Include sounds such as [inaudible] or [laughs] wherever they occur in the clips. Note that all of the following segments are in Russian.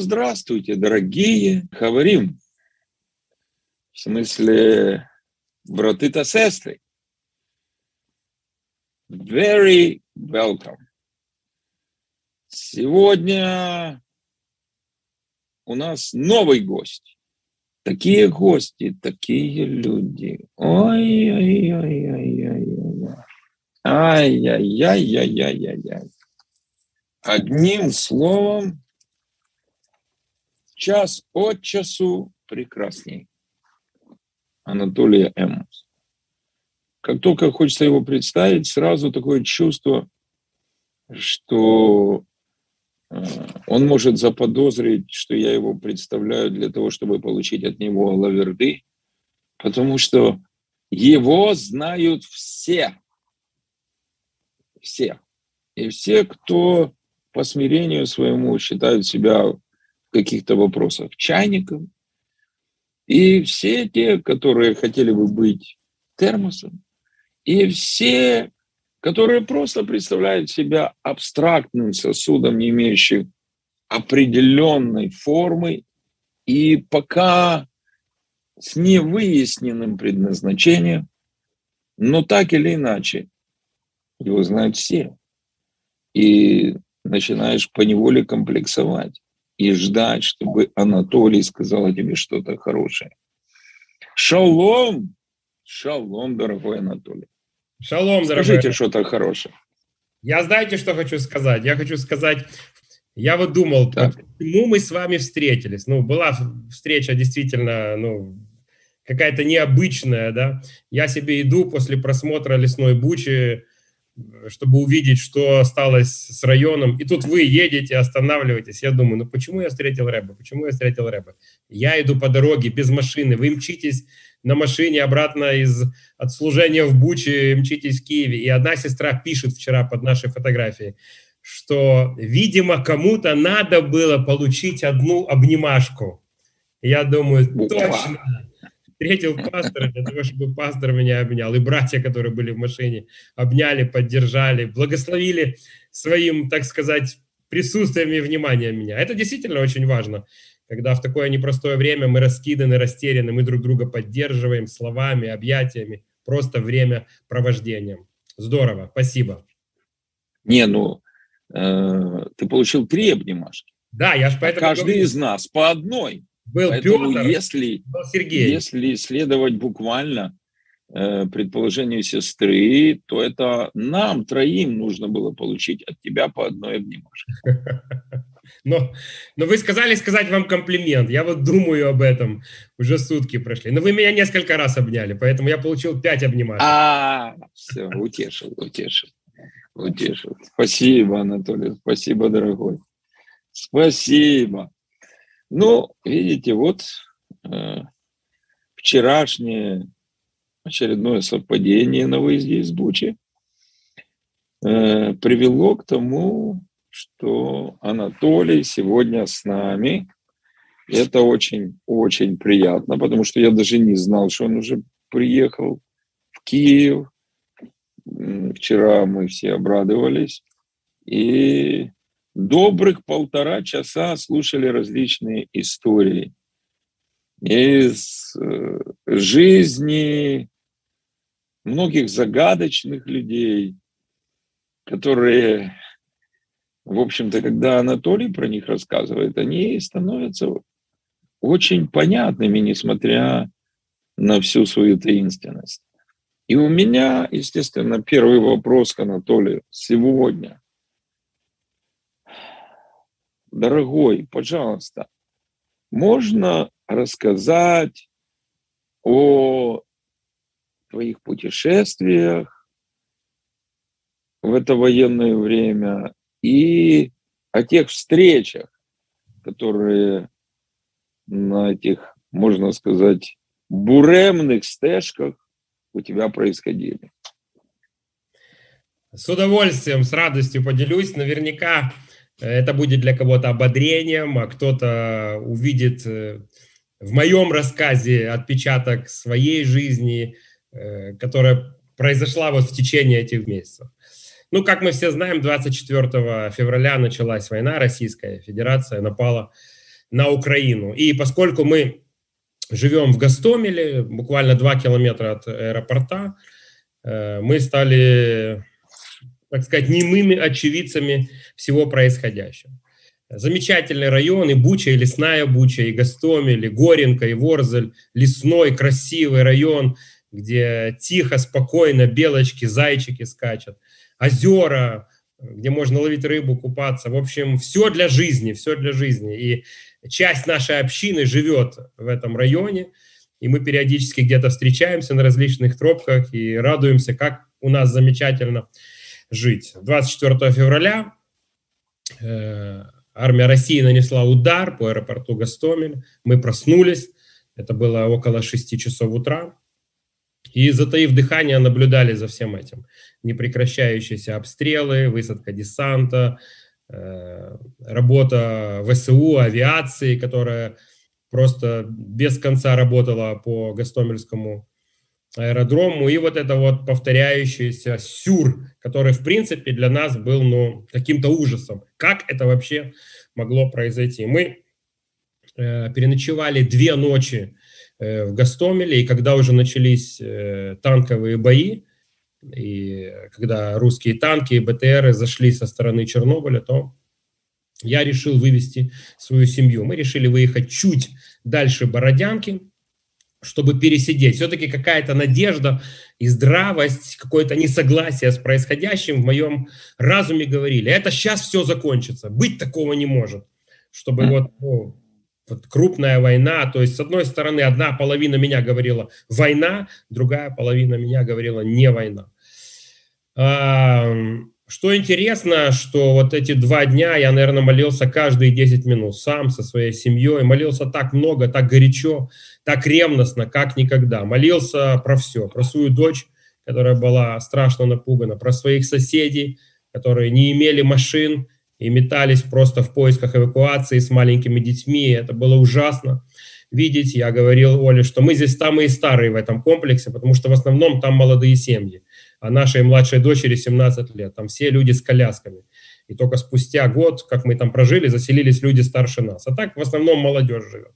Здравствуйте, дорогие. Говорим. В смысле, браты-то сестры. Very welcome. Сегодня у нас новый гость. Такие гости, такие люди. Ой-ой-ой-ой-ой. Ай-яй-яй-яй-яй-яй. Одним словом, час от часу прекрасней. Анатолия Эмус. Как только хочется его представить, сразу такое чувство, что э, он может заподозрить, что я его представляю для того, чтобы получить от него лаверды, потому что его знают все. Все. И все, кто по смирению своему считают себя каких-то вопросах чайником, и все те, которые хотели бы быть термосом, и все, которые просто представляют себя абстрактным сосудом, не имеющим определенной формы, и пока с невыясненным предназначением, но так или иначе его знают все. И начинаешь поневоле комплексовать и ждать, чтобы Анатолий сказал о тебе что-то хорошее. Шалом! Шалом, дорогой Анатолий. Шалом, дорогой. Скажите что-то хорошее. Я знаете, что хочу сказать? Я хочу сказать, я вот думал, так. почему мы с вами встретились. Ну, была встреча действительно, ну, какая-то необычная, да. Я себе иду после просмотра «Лесной бучи», чтобы увидеть, что осталось с районом. И тут вы едете, останавливаетесь. Я думаю, ну почему я встретил Рэба? Почему я встретил Рэба? Я иду по дороге без машины. Вы мчитесь на машине обратно из от служения в Буче, мчитесь в Киеве. И одна сестра пишет вчера под нашей фотографией, что, видимо, кому-то надо было получить одну обнимашку. Я думаю, точно встретил пастора для того, чтобы пастор меня обнял. И братья, которые были в машине, обняли, поддержали, благословили своим, так сказать, присутствием и вниманием меня. Это действительно очень важно, когда в такое непростое время мы раскиданы, растеряны, мы друг друга поддерживаем словами, объятиями, просто время провождением. Здорово, спасибо. Не, ну, э, ты получил три обнимашки. Да, я же поэтому... Каждый говорю. из нас по одной. Был Поэтому Петр, если, был Сергей. Если следовать буквально э, предположению сестры, то это нам троим нужно было получить от тебя по одной обнимашке. [laughs] Но, но вы сказали сказать вам комплимент. Я вот думаю об этом. Уже сутки прошли. Но вы меня несколько раз обняли, поэтому я получил пять обнимашек. А, все, утешил, утешил. Утешил. Спасибо, Анатолий. Спасибо, дорогой. Спасибо. Ну, видите, вот э, вчерашнее очередное совпадение на выезде из Бучи э, привело к тому, что Анатолий сегодня с нами. Это очень-очень приятно, потому что я даже не знал, что он уже приехал в Киев. Вчера мы все обрадовались. И добрых полтора часа слушали различные истории из э, жизни многих загадочных людей, которые, в общем-то, когда Анатолий про них рассказывает, они становятся очень понятными, несмотря на всю свою таинственность. И у меня, естественно, первый вопрос к Анатолию сегодня – дорогой, пожалуйста, можно рассказать о твоих путешествиях в это военное время и о тех встречах, которые на этих, можно сказать, буремных стежках у тебя происходили. С удовольствием, с радостью поделюсь. Наверняка это будет для кого-то ободрением, а кто-то увидит э, в моем рассказе отпечаток своей жизни, э, которая произошла вот в течение этих месяцев. Ну, как мы все знаем, 24 февраля началась война, Российская Федерация напала на Украину. И поскольку мы живем в Гастомеле, буквально 2 километра от аэропорта, э, мы стали, так сказать, немыми очевидцами всего происходящего. Замечательный район, и Буча, и Лесная Буча, и Гастомель, и Горенко, и Ворзель, лесной, красивый район, где тихо, спокойно белочки, зайчики скачут, озера, где можно ловить рыбу, купаться. В общем, все для жизни, все для жизни. И часть нашей общины живет в этом районе, и мы периодически где-то встречаемся на различных тропках и радуемся, как у нас замечательно жить. 24 февраля э, армия России нанесла удар по аэропорту Гастомель. Мы проснулись, это было около 6 часов утра, и, затаив дыхание, наблюдали за всем этим. Непрекращающиеся обстрелы, высадка десанта, э, работа ВСУ, авиации, которая просто без конца работала по Гастомельскому аэродрому, и вот это вот повторяющийся сюр, который, в принципе, для нас был, ну, каким-то ужасом. Как это вообще могло произойти? Мы э, переночевали две ночи э, в Гастомеле, и когда уже начались э, танковые бои, и когда русские танки и БТРы зашли со стороны Чернобыля, то я решил вывести свою семью. Мы решили выехать чуть дальше Бородянки, чтобы пересидеть. Все-таки какая-то надежда и здравость, какое-то несогласие с происходящим в моем разуме говорили. Это сейчас все закончится. Быть такого не может. Чтобы вот, ну, вот крупная война, то есть с одной стороны одна половина меня говорила война, другая половина меня говорила не война. Что интересно, что вот эти два дня я, наверное, молился каждые 10 минут сам со своей семьей. Молился так много, так горячо, так ревностно, как никогда. Молился про все, про свою дочь, которая была страшно напугана, про своих соседей, которые не имели машин и метались просто в поисках эвакуации с маленькими детьми. Это было ужасно видеть. Я говорил Оле, что мы здесь самые старые в этом комплексе, потому что в основном там молодые семьи а нашей младшей дочери 17 лет. Там все люди с колясками. И только спустя год, как мы там прожили, заселились люди старше нас. А так в основном молодежь живет.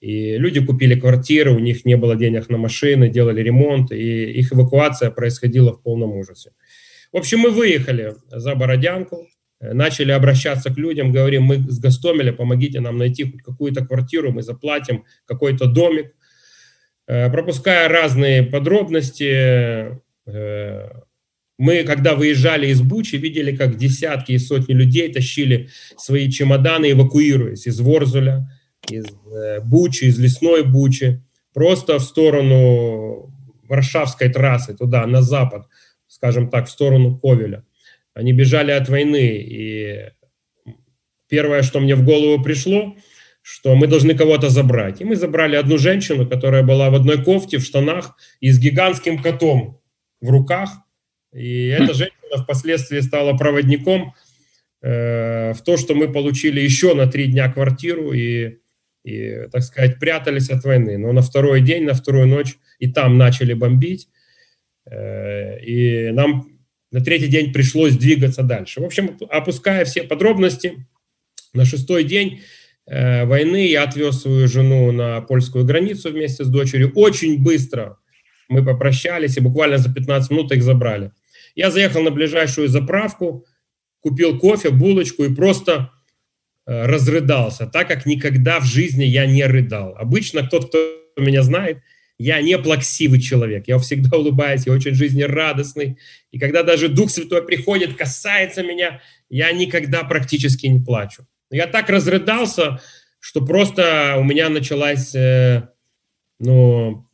И люди купили квартиры, у них не было денег на машины, делали ремонт, и их эвакуация происходила в полном ужасе. В общем, мы выехали за Бородянку, начали обращаться к людям, говорим, мы с Гастомеля, помогите нам найти хоть какую-то квартиру, мы заплатим какой-то домик. Э, пропуская разные подробности, мы, когда выезжали из Бучи, видели, как десятки и сотни людей тащили свои чемоданы, эвакуируясь из Ворзуля, из э, Бучи, из лесной Бучи, просто в сторону Варшавской трассы, туда, на запад, скажем так, в сторону Ковеля. Они бежали от войны, и первое, что мне в голову пришло, что мы должны кого-то забрать. И мы забрали одну женщину, которая была в одной кофте, в штанах и с гигантским котом в руках. И эта женщина впоследствии стала проводником э, в то, что мы получили еще на три дня квартиру и, и, так сказать, прятались от войны. Но на второй день, на вторую ночь и там начали бомбить. Э, и нам на третий день пришлось двигаться дальше. В общем, опуская все подробности, на шестой день э, войны я отвез свою жену на польскую границу вместе с дочерью. Очень быстро мы попрощались и буквально за 15 минут их забрали. Я заехал на ближайшую заправку, купил кофе, булочку и просто э, разрыдался, так как никогда в жизни я не рыдал. Обычно тот, кто меня знает, я не плаксивый человек, я всегда [laughs] улыбаюсь, я очень жизнерадостный. И когда даже Дух Святой приходит, касается меня, я никогда практически не плачу. Я так разрыдался, что просто у меня началась э, ну,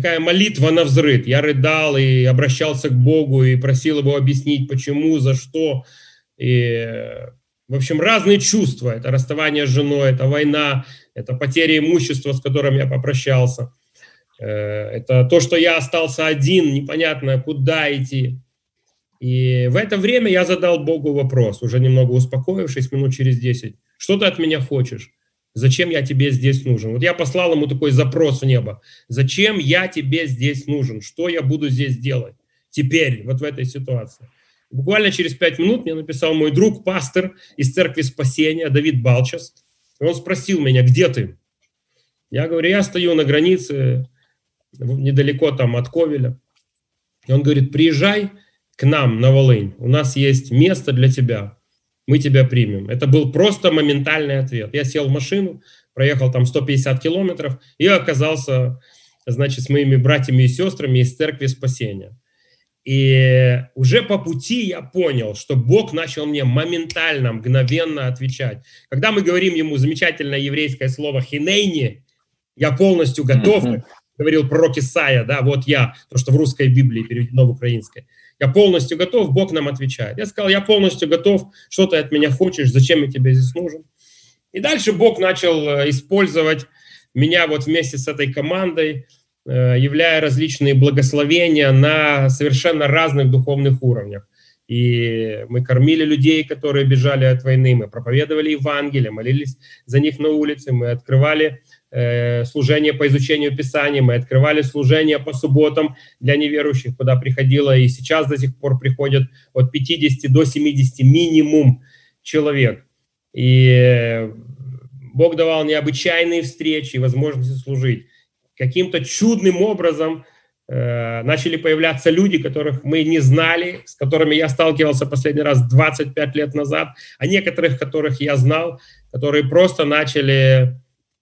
такая молитва на взрыв. Я рыдал и обращался к Богу и просил его объяснить, почему, за что. И, в общем, разные чувства. Это расставание с женой, это война, это потеря имущества, с которым я попрощался. Э, это то, что я остался один, непонятно, куда идти. И в это время я задал Богу вопрос, уже немного успокоившись, минут через 10. Что ты от меня хочешь? Зачем я тебе здесь нужен? Вот я послал ему такой запрос в небо. Зачем я тебе здесь нужен? Что я буду здесь делать теперь, вот в этой ситуации? Буквально через пять минут мне написал мой друг, пастор из Церкви Спасения, Давид Балчас. И он спросил меня, где ты? Я говорю, я стою на границе, недалеко там от Ковеля. И он говорит, приезжай к нам на Волынь, у нас есть место для тебя, мы тебя примем. Это был просто моментальный ответ. Я сел в машину, проехал там 150 километров и оказался, значит, с моими братьями и сестрами из Церкви Спасения. И уже по пути я понял, что Бог начал мне моментально, мгновенно отвечать. Когда мы говорим ему замечательное еврейское слово «хинейни», я полностью готов, mm-hmm. говорил пророк Исаия, да, вот я, то, что в русской Библии переведено в украинской. Я полностью готов, Бог нам отвечает. Я сказал, я полностью готов, что ты от меня хочешь, зачем я тебе здесь нужен? И дальше Бог начал э, использовать меня вот вместе с этой командой, Э, являя различные благословения на совершенно разных духовных уровнях. И мы кормили людей, которые бежали от войны, мы проповедовали Евангелие, молились за них на улице, мы открывали служение по изучению Писания, мы открывали служение по субботам для неверующих, куда приходило, и сейчас до сих пор приходят от 50 до 70 минимум человек. И Бог давал необычайные встречи и возможности служить каким-то чудным образом э, начали появляться люди, которых мы не знали, с которыми я сталкивался последний раз 25 лет назад, а некоторых, которых я знал, которые просто начали э,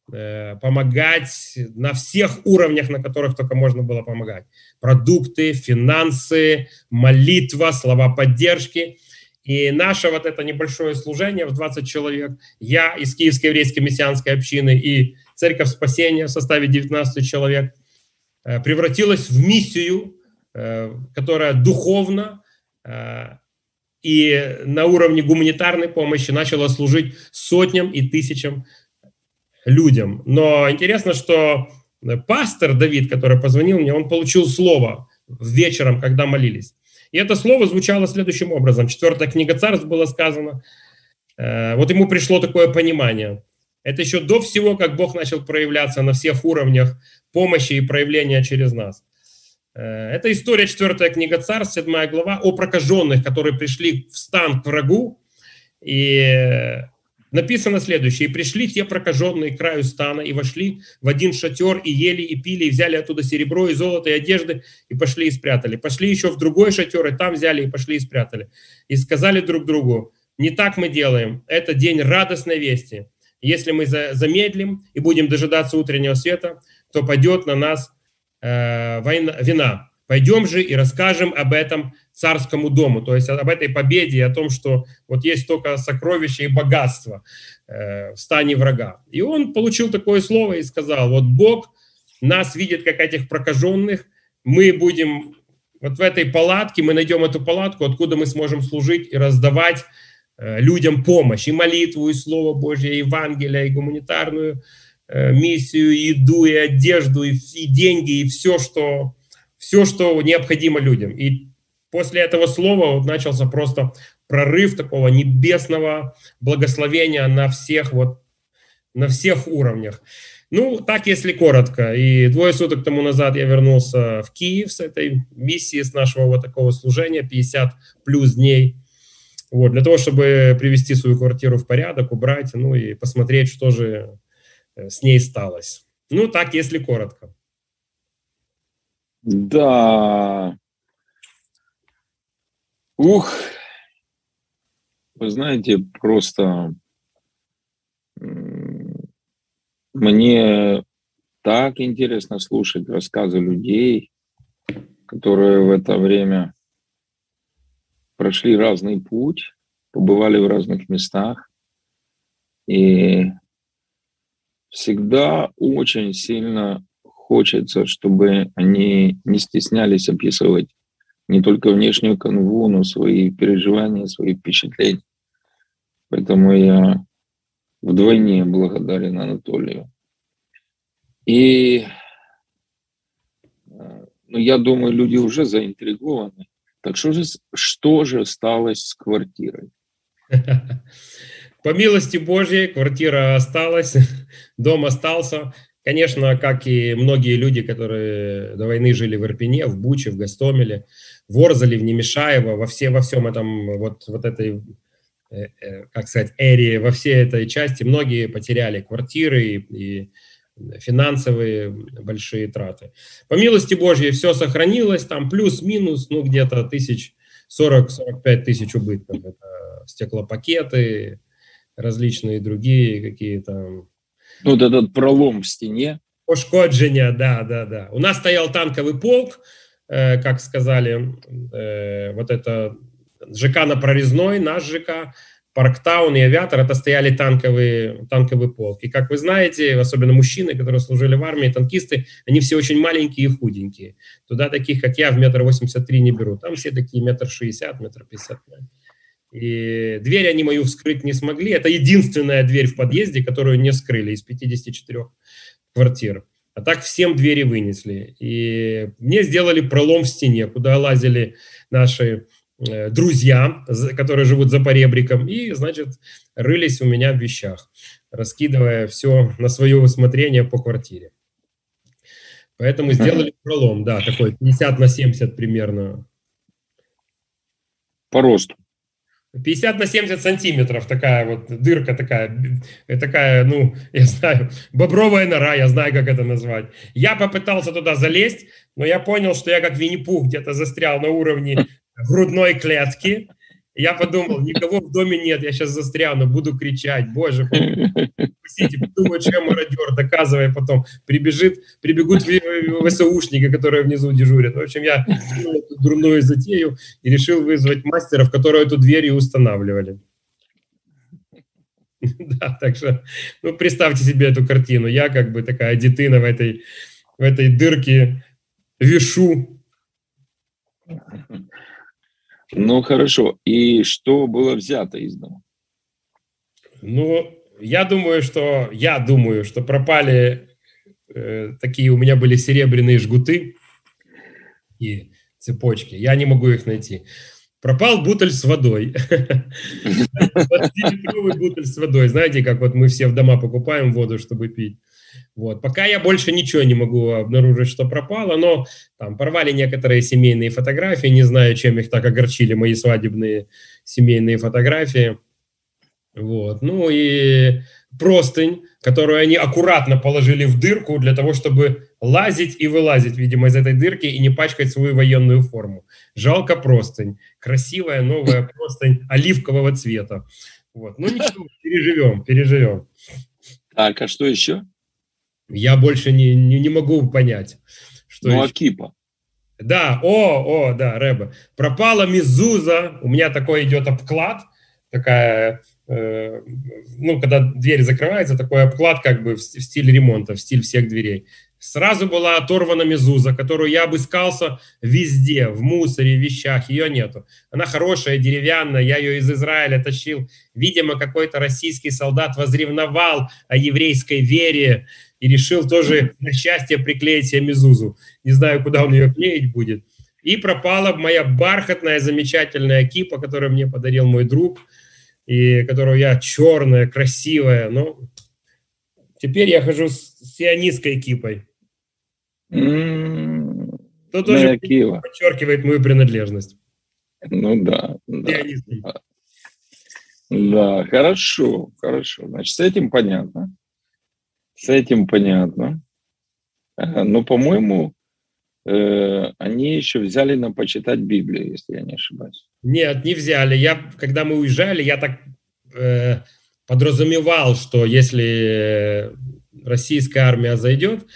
помогать на всех уровнях, на которых только можно было помогать. Продукты, финансы, молитва, слова поддержки. И наше вот это небольшое служение в 20 человек, я из Киевской еврейской мессианской общины и Церковь Спасения в составе 19 человек, э, превратилась в миссию, э, которая духовно э, и на уровне гуманитарной помощи начала служить сотням и тысячам людям. Но интересно, что пастор Давид, который позвонил мне, он получил слово вечером, когда молились. И это слово звучало следующим образом. Четвертая книга царств было сказано. Вот ему пришло такое понимание. Это еще до всего, как Бог начал проявляться на всех уровнях помощи и проявления через нас. Э, это история, четвертая книга Царств, седьмая глава, о прокаженных, которые пришли в стан к врагу. И написано следующее. «И пришли те прокаженные к краю стана, и вошли в один шатер, и ели, и пили, и взяли оттуда серебро, и золото, и одежды, и пошли и спрятали. Пошли еще в другой шатер, и там взяли, и пошли и спрятали. И сказали друг другу, не так мы делаем, это день радостной вести» Если мы замедлим и будем дожидаться утреннего света, то пойдет на нас э, война, вина. Пойдем же и расскажем об этом царскому дому, то есть об этой победе, о том, что вот есть только сокровища и богатство э, в стане врага. И он получил такое слово и сказал, вот Бог нас видит как этих прокаженных, мы будем вот в этой палатке, мы найдем эту палатку, откуда мы сможем служить и раздавать Э, людям помощь, и молитву, и Слово Божье, и Евангелие, и гуманитарную э, миссию, и еду, и одежду, и, деньги, и все что, все, что необходимо людям. И после этого слова вот начался просто прорыв такого небесного благословения на всех, вот, на всех уровнях. Ну, так, если коротко. И двое суток тому назад я вернулся в Киев с этой миссией, с нашего вот такого служения, 50 плюс дней. Вот, для того, чтобы привести свою квартиру в порядок, убрать, ну и посмотреть, что же э, с ней сталось. Ну, так, если коротко. Да. Ух. Вы знаете, просто мне так интересно слушать рассказы людей, которые в это время прошли разный путь, побывали в разных местах. И всегда очень сильно хочется, чтобы они не стеснялись описывать не только внешнюю канву, но свои переживания, свои впечатления. Поэтому я вдвойне благодарен Анатолию. И э, ну, я думаю, люди уже заинтригованы. Так что же, что же сталось с квартирой? [laughs] По милости Божьей квартира осталась, [laughs] дом остался. Конечно, как и многие люди, которые до войны жили в Ирпене, в Буче, в Гастомеле, в Орзале, в Немешаево, во, все, во всем этом, вот, вот этой э, э, как сказать, эре, во всей этой части многие потеряли квартиры и, и финансовые большие траты. По милости Божьей все сохранилось, там плюс-минус, ну, где-то тысяч 40-45 тысяч убытков. Это стеклопакеты, различные другие какие-то... Ну, вот этот пролом в стене. Пошкодження, да, да, да. У нас стоял танковый полк, э, как сказали, э, вот это ЖК на Прорезной, наш ЖК, Парктаун и Авиатор, это стояли танковые, танковый полк. И, как вы знаете, особенно мужчины, которые служили в армии, танкисты, они все очень маленькие и худенькие. Туда таких, как я, в метр восемьдесят три не берут. Там все такие метр шестьдесят, метр пятьдесят И дверь они мою вскрыть не смогли. Это единственная дверь в подъезде, которую не скрыли из 54 квартир. А так всем двери вынесли. И мне сделали пролом в стене, куда лазили наши Э, друзья, которые живут за поребриком, и, значит, рылись у меня в вещах, раскидывая все на свое усмотрение по квартире. Поэтому сделали пролом, да, такой 50 на 70 примерно. По росту. 50 на 70 сантиметров такая вот дырка такая, такая, ну, я знаю, бобровая нора, я знаю, как это назвать. Я попытался туда залезть, но я понял, что я как Винни-Пух где-то застрял на уровне грудной клетки. Я подумал, никого в доме нет, я сейчас застряну, буду кричать, боже, [laughs] пустите, подумают, что я мародер, доказывая потом. Прибежит, прибегут ВСУшники, которые внизу дежурят. В общем, я эту дурную затею и решил вызвать мастеров, которые эту дверь и устанавливали. [laughs] Да, так что, ну, представьте себе эту картину. Я как бы такая детина в этой, в этой дырке вешу. Ну, хорошо. И что было взято из дома? Ну, я думаю, что я думаю, что пропали э, такие у меня были серебряные жгуты и цепочки. Я не могу их найти. Пропал бутыль с водой. [laughs] 20-литровый бутыль с водой. Знаете, как вот мы все в дома покупаем воду, чтобы пить. Вот. Пока я больше ничего не могу обнаружить, что пропало, но там порвали некоторые семейные фотографии, не знаю, чем их так огорчили мои свадебные семейные фотографии. Вот. Ну и простынь, которую они аккуратно положили в дырку для того, чтобы лазить и вылазить, видимо, из этой дырки и не пачкать свою военную форму. Жалко простынь. Красивая новая [laughs] простынь оливкового цвета. Вот. Ну ничего, [laughs] переживем, переживем. Так, а что еще? Я больше не, не, не могу понять. Что ну, еще. Акипа. Да, о, о, да, Рэба. Пропала Мизуза, у меня такой идет обклад, такая, э, ну, когда дверь закрывается, такой обклад как бы в, в стиле ремонта, в стиль всех дверей. Сразу была оторвана мезуза, которую я обыскался везде, в мусоре, в вещах, ее нету. Она хорошая, деревянная, я ее из Израиля тащил. Видимо, какой-то российский солдат возревновал о еврейской вере, и решил тоже на счастье приклеить себе мезузу. Не знаю, куда он ее клеить будет. И пропала моя бархатная замечательная кипа, которую мне подарил мой друг, и которую я черная, красивая. Но теперь я хожу с сионистской кипой. Mm, То тоже подчеркивает мою принадлежность. Ну да. Да, да. да, хорошо, хорошо. Значит, с этим понятно. С этим понятно. Но, по-моему, э, они еще взяли нам почитать Библию, если я не ошибаюсь. Нет, не взяли. Я, когда мы уезжали, я так э, подразумевал, что если российская армия зайдет,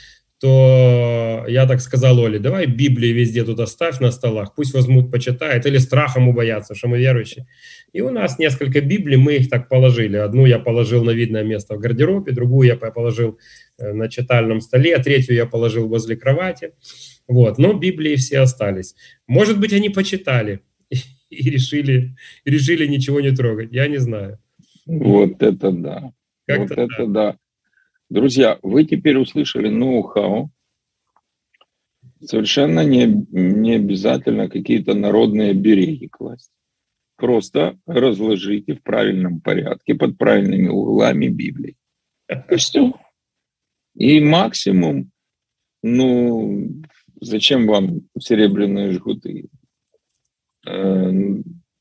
то я так сказал Оле, давай Библию везде тут оставь на столах, пусть возьмут, почитают, или страхом убоятся, что мы верующие. И у нас несколько Библий, мы их так положили. Одну я положил на видное место в гардеробе, другую я положил э, на читальном столе, а третью я положил возле кровати. Вот. Но Библии все остались. Может быть, они почитали [laughs] и решили, решили ничего не трогать. Я не знаю. Вот это да. Как вот это да. да. Друзья, вы теперь услышали ноу-хау. Совершенно не, не обязательно какие-то народные береги класть. Просто разложите в правильном порядке, под правильными углами Библии. И все. И максимум, ну, зачем вам серебряные жгуты? Э,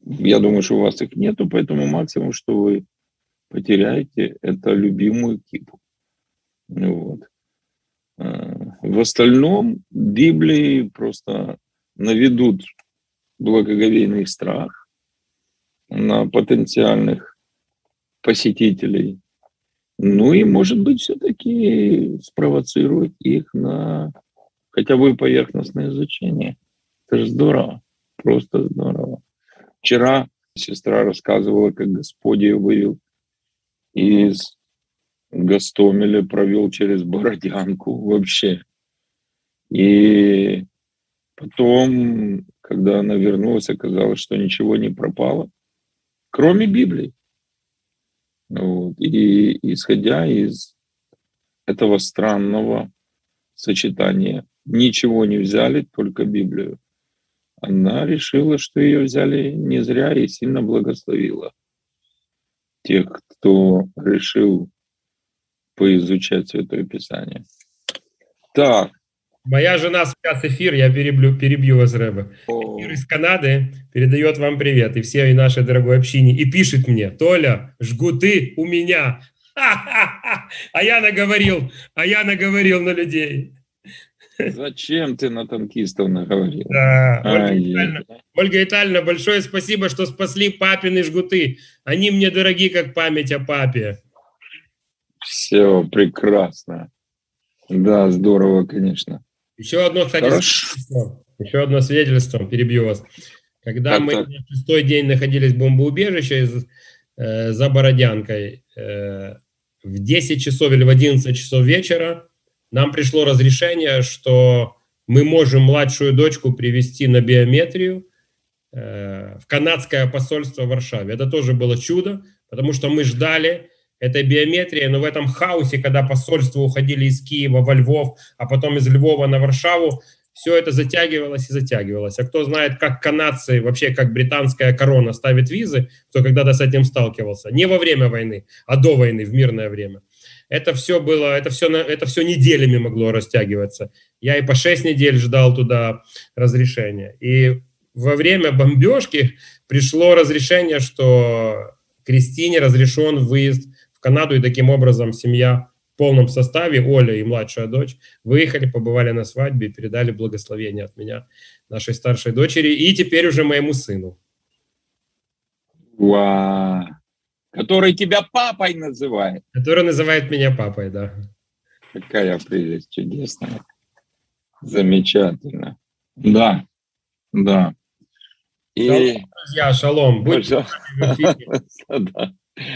Я думаю, что у вас их нету, поэтому максимум, что вы потеряете, это любимую кипу. Вот. А, в остальном Библии просто наведут благоговейный страх на потенциальных посетителей. Ну и, может быть, все-таки спровоцирует их на хотя бы поверхностное изучение. Это же здорово, просто здорово. Вчера сестра рассказывала, как Господь ее вывел из Гастомеля, провел через Бородянку вообще. И потом, когда она вернулась, оказалось, что ничего не пропало, кроме Библии. Вот. И исходя из этого странного сочетания, ничего не взяли, только Библию она решила, что ее взяли не зря и сильно благословила тех, кто решил поизучать Святое Писание. Так. Моя жена сейчас эфир, я перебью, перебью вас, Рэба. Эфир из Канады передает вам привет и всей нашей дорогой общине. И пишет мне, Толя, жгуты у меня. [laughs] А я наговорил, а я наговорил на людей. Зачем ты на танкистов наговорил? Да, Ольга, Витальевна, Ольга Витальевна, большое спасибо, что спасли папины жгуты. Они мне дороги, как память о папе. Все прекрасно. Да, здорово, конечно. Еще одно, кстати, свидетельство. Еще одно свидетельство, перебью вас. Когда так, мы так. на шестой день находились в бомбоубежище из, э, за Бородянкой, э, в 10 часов или в 11 часов вечера нам пришло разрешение, что мы можем младшую дочку привести на биометрию э, в канадское посольство в Варшаве. Это тоже было чудо, потому что мы ждали этой биометрии, но в этом хаосе, когда посольства уходили из Киева во Львов, а потом из Львова на Варшаву, все это затягивалось и затягивалось. А кто знает, как канадцы, вообще как британская корона ставит визы, кто когда-то с этим сталкивался, не во время войны, а до войны, в мирное время это все было, это все, это все неделями могло растягиваться. Я и по 6 недель ждал туда разрешения. И во время бомбежки пришло разрешение, что Кристине разрешен выезд в Канаду, и таким образом семья в полном составе, Оля и младшая дочь, выехали, побывали на свадьбе и передали благословение от меня нашей старшей дочери и теперь уже моему сыну. Вау! Который тебя папой называет. Который называет меня папой, да. Какая прелесть чудесная. Замечательно. Да, да. И... Шалом, друзья, шалом. Будьте [laughs] да.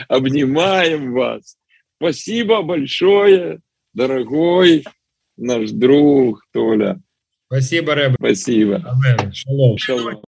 Обнимаем вас. Спасибо большое, дорогой наш друг Толя. Спасибо, Рэб. Спасибо. Шалом. Шалом.